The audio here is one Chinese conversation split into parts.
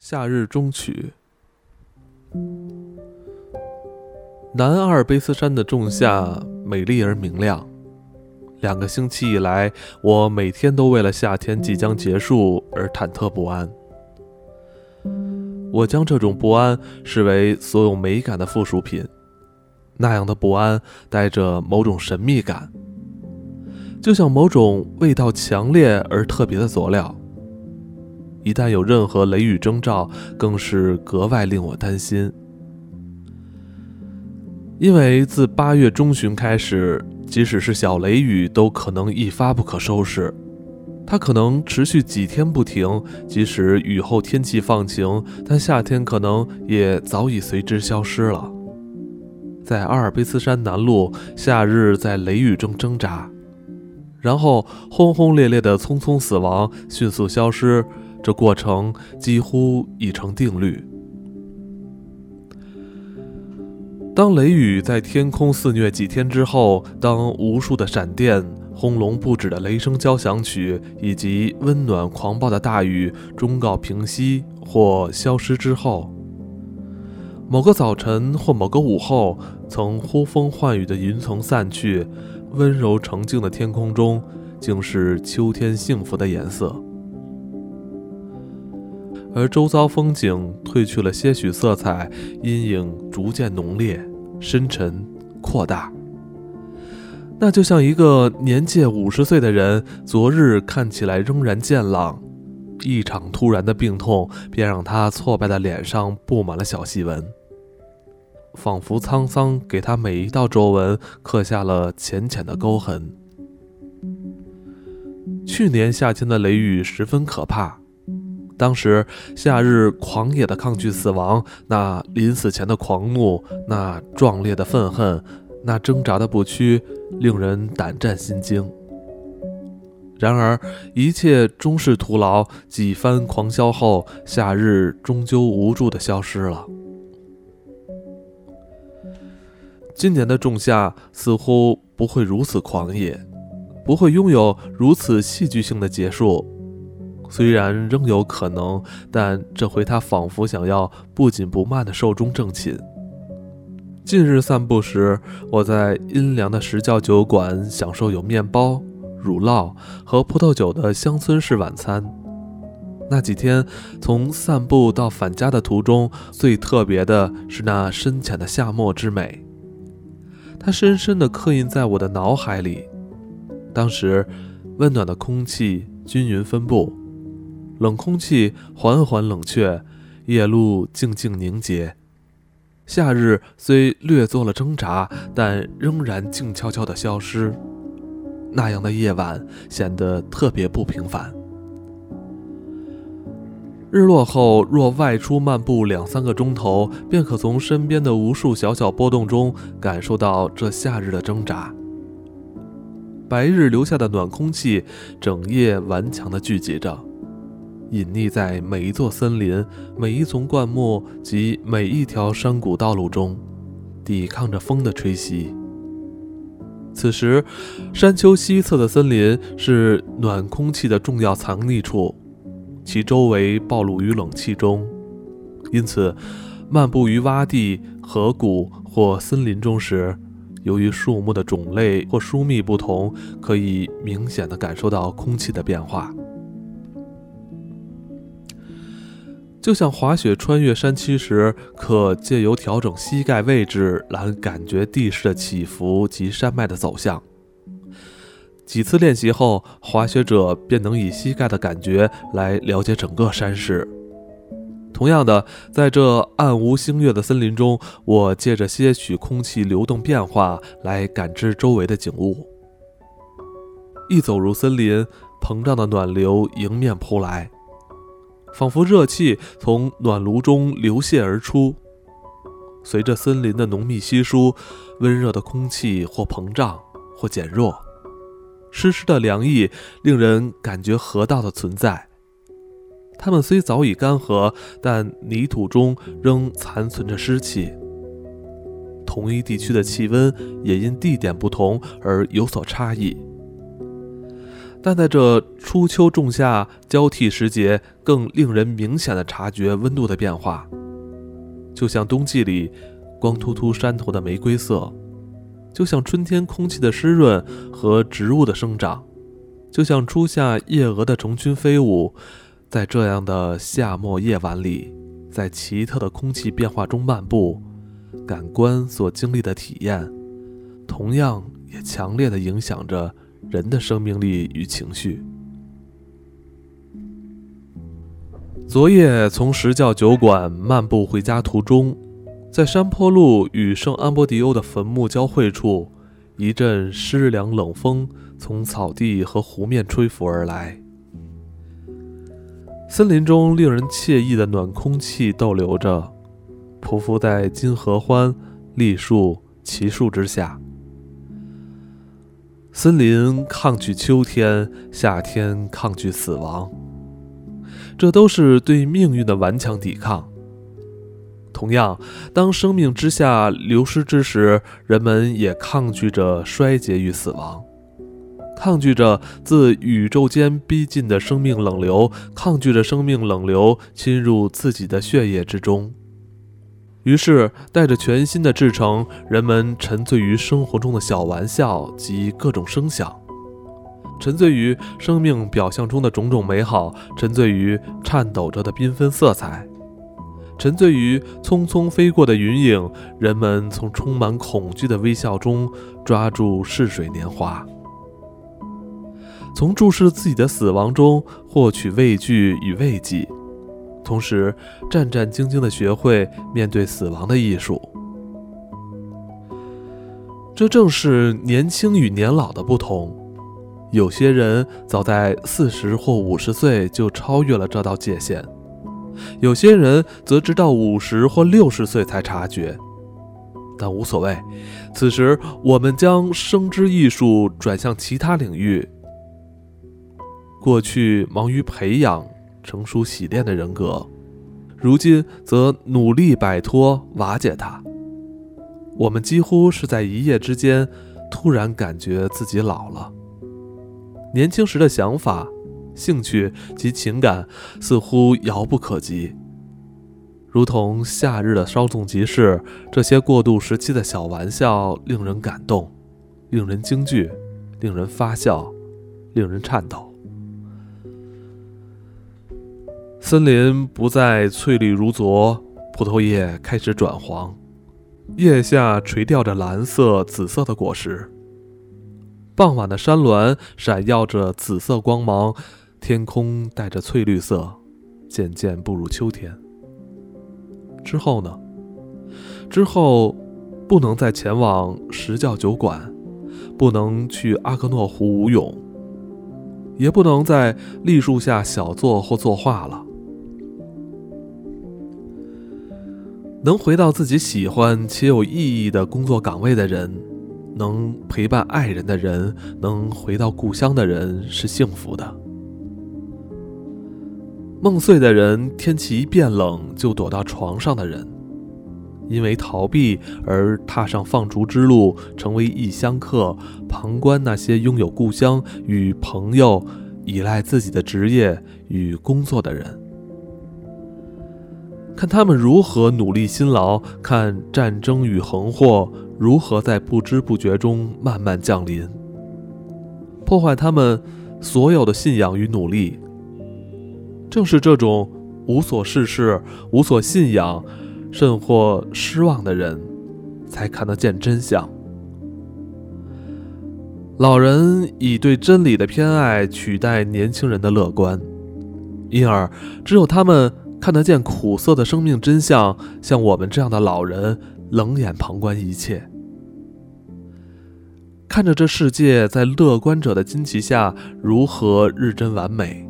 夏日中曲。南阿尔卑斯山的仲夏美丽而明亮。两个星期以来，我每天都为了夏天即将结束而忐忑不安。我将这种不安视为所有美感的附属品。那样的不安带着某种神秘感，就像某种味道强烈而特别的佐料。一旦有任何雷雨征兆，更是格外令我担心。因为自八月中旬开始，即使是小雷雨，都可能一发不可收拾。它可能持续几天不停，即使雨后天气放晴，但夏天可能也早已随之消失了。在阿尔卑斯山南麓，夏日在雷雨中挣扎，然后轰轰烈烈的匆匆死亡，迅速消失。这过程几乎已成定律。当雷雨在天空肆虐几天之后，当无数的闪电、轰隆不止的雷声交响曲以及温暖狂暴的大雨终告平息或消失之后，某个早晨或某个午后，曾呼风唤雨的云层散去，温柔澄净的天空中，竟是秋天幸福的颜色。而周遭风景褪去了些许色彩，阴影逐渐浓烈、深沉、扩大。那就像一个年届五十岁的人，昨日看起来仍然健朗，一场突然的病痛便让他挫败的脸上布满了小细纹，仿佛沧桑给他每一道皱纹刻下了浅浅的沟痕。去年夏天的雷雨十分可怕。当时夏日狂野的抗拒死亡，那临死前的狂怒，那壮烈的愤恨，那挣扎的不屈，令人胆战心惊。然而一切终是徒劳，几番狂啸后，夏日终究无助的消失了。今年的仲夏似乎不会如此狂野，不会拥有如此戏剧性的结束。虽然仍有可能，但这回他仿佛想要不紧不慢地寿终正寝。近日散步时，我在阴凉的石窖酒馆享受有面包、乳酪和葡萄酒的乡村式晚餐。那几天从散步到返家的途中，最特别的是那深浅的夏末之美，它深深地刻印在我的脑海里。当时，温暖的空气均匀分布。冷空气缓缓冷却，夜露静静凝结。夏日虽略做了挣扎，但仍然静悄悄地消失。那样的夜晚显得特别不平凡。日落后，若外出漫步两三个钟头，便可从身边的无数小小波动中感受到这夏日的挣扎。白日留下的暖空气，整夜顽强地聚集着。隐匿在每一座森林、每一丛灌木及每一条山谷道路中，抵抗着风的吹袭。此时，山丘西侧的森林是暖空气的重要藏匿处，其周围暴露于冷气中，因此，漫步于洼地、河谷或森林中时，由于树木的种类或疏密不同，可以明显的感受到空气的变化。就像滑雪穿越山区时，可借由调整膝盖位置来感觉地势的起伏及山脉的走向。几次练习后，滑雪者便能以膝盖的感觉来了解整个山势。同样的，在这暗无星月的森林中，我借着些许空气流动变化来感知周围的景物。一走入森林，膨胀的暖流迎面扑来。仿佛热气从暖炉中流泻而出，随着森林的浓密稀疏，温热的空气或膨胀或减弱，湿湿的凉意令人感觉河道的存在。它们虽早已干涸，但泥土中仍残存着湿气。同一地区的气温也因地点不同而有所差异。但在这初秋仲夏交替时节，更令人明显的察觉温度的变化，就像冬季里光秃秃山头的玫瑰色，就像春天空气的湿润和植物的生长，就像初夏夜蛾的成群飞舞。在这样的夏末夜晚里，在奇特的空气变化中漫步，感官所经历的体验，同样也强烈的影响着人的生命力与情绪。昨夜从石教酒馆漫步回家途中，在山坡路与圣安波迪欧的坟墓交汇处，一阵湿凉冷风从草地和湖面吹拂而来。森林中令人惬意的暖空气逗留着，匍匐在金合欢、栗树、奇树之下。森林抗拒秋天，夏天抗拒死亡，这都是对命运的顽强抵抗。同样，当生命之下流失之时，人们也抗拒着衰竭与死亡。抗拒着自宇宙间逼近的生命冷流，抗拒着生命冷流侵入自己的血液之中。于是，带着全新的制成，人们沉醉于生活中的小玩笑及各种声响，沉醉于生命表象中的种种美好，沉醉于颤抖着的缤纷色彩，沉醉于匆匆飞过的云影。人们从充满恐惧的微笑中抓住逝水年华。从注视自己的死亡中获取畏惧与慰藉，同时战战兢兢地学会面对死亡的艺术。这正是年轻与年老的不同。有些人早在四十或五十岁就超越了这道界限，有些人则直到五十或六十岁才察觉。但无所谓，此时我们将生之艺术转向其他领域。过去忙于培养、成熟、洗练的人格，如今则努力摆脱、瓦解它。我们几乎是在一夜之间突然感觉自己老了。年轻时的想法、兴趣及情感似乎遥不可及，如同夏日的稍纵即逝。这些过渡时期的小玩笑令人感动，令人惊惧，令人发笑，令人颤抖。森林不再翠绿如昨，葡萄叶开始转黄，叶下垂吊着蓝色、紫色的果实。傍晚的山峦闪耀着紫色光芒，天空带着翠绿色，渐渐步入秋天。之后呢？之后不能再前往石教酒馆，不能去阿克诺湖舞泳，也不能在栗树下小坐或作画了。能回到自己喜欢且有意义的工作岗位的人，能陪伴爱人的人，能回到故乡的人是幸福的。梦碎的人，天气一变冷就躲到床上的人，因为逃避而踏上放逐之路，成为异乡客，旁观那些拥有故乡与朋友、依赖自己的职业与工作的人。看他们如何努力辛劳，看战争与横祸如何在不知不觉中慢慢降临，破坏他们所有的信仰与努力。正是这种无所事事、无所信仰，甚或失望的人，才看得见真相。老人以对真理的偏爱取代年轻人的乐观，因而只有他们。看得见苦涩的生命真相，像我们这样的老人冷眼旁观一切，看着这世界在乐观者的惊奇下如何日臻完美，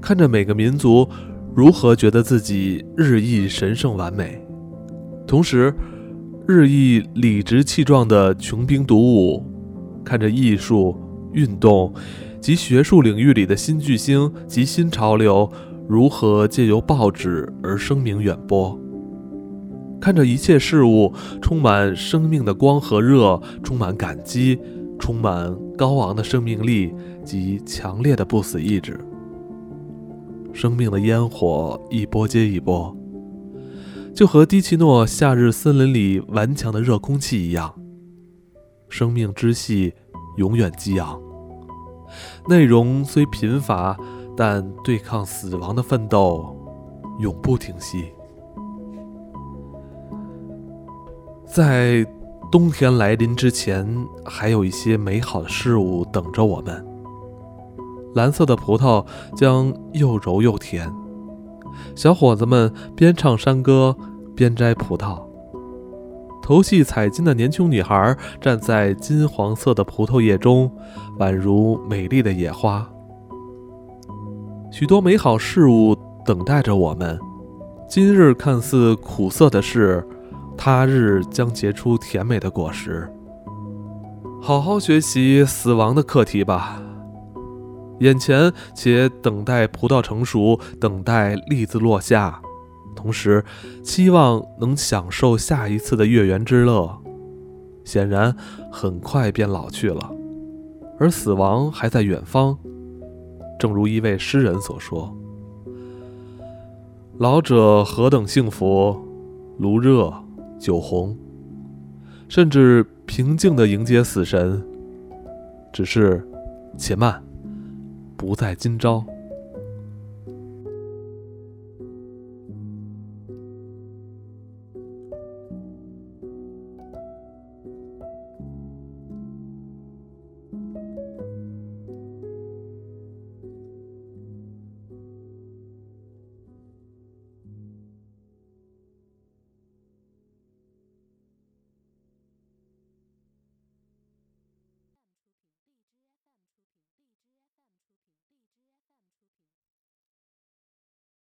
看着每个民族如何觉得自己日益神圣完美，同时日益理直气壮的穷兵黩武，看着艺术、运动及学术领域里的新巨星及新潮流。如何借由报纸而声名远播？看着一切事物充满生命的光和热，充满感激，充满高昂的生命力及强烈的不死意志。生命的烟火一波接一波，就和迪奇诺夏日森林里顽强的热空气一样。生命之系永远激昂，内容虽贫乏，但对抗死亡的奋斗永不停息。在冬天来临之前，还有一些美好的事物等着我们。蓝色的葡萄将又柔又甜，小伙子们边唱山歌边摘葡萄。头系彩金的年轻女孩站在金黄色的葡萄叶中，宛如美丽的野花。许多美好事物等待着我们。今日看似苦涩的事，他日将结出甜美的果实。好好学习死亡的课题吧。眼前且等待葡萄成熟，等待栗子落下。同时，期望能享受下一次的月圆之乐。显然，很快便老去了，而死亡还在远方。正如一位诗人所说：“老者何等幸福，炉热酒红，甚至平静地迎接死神。只是，且慢，不在今朝。”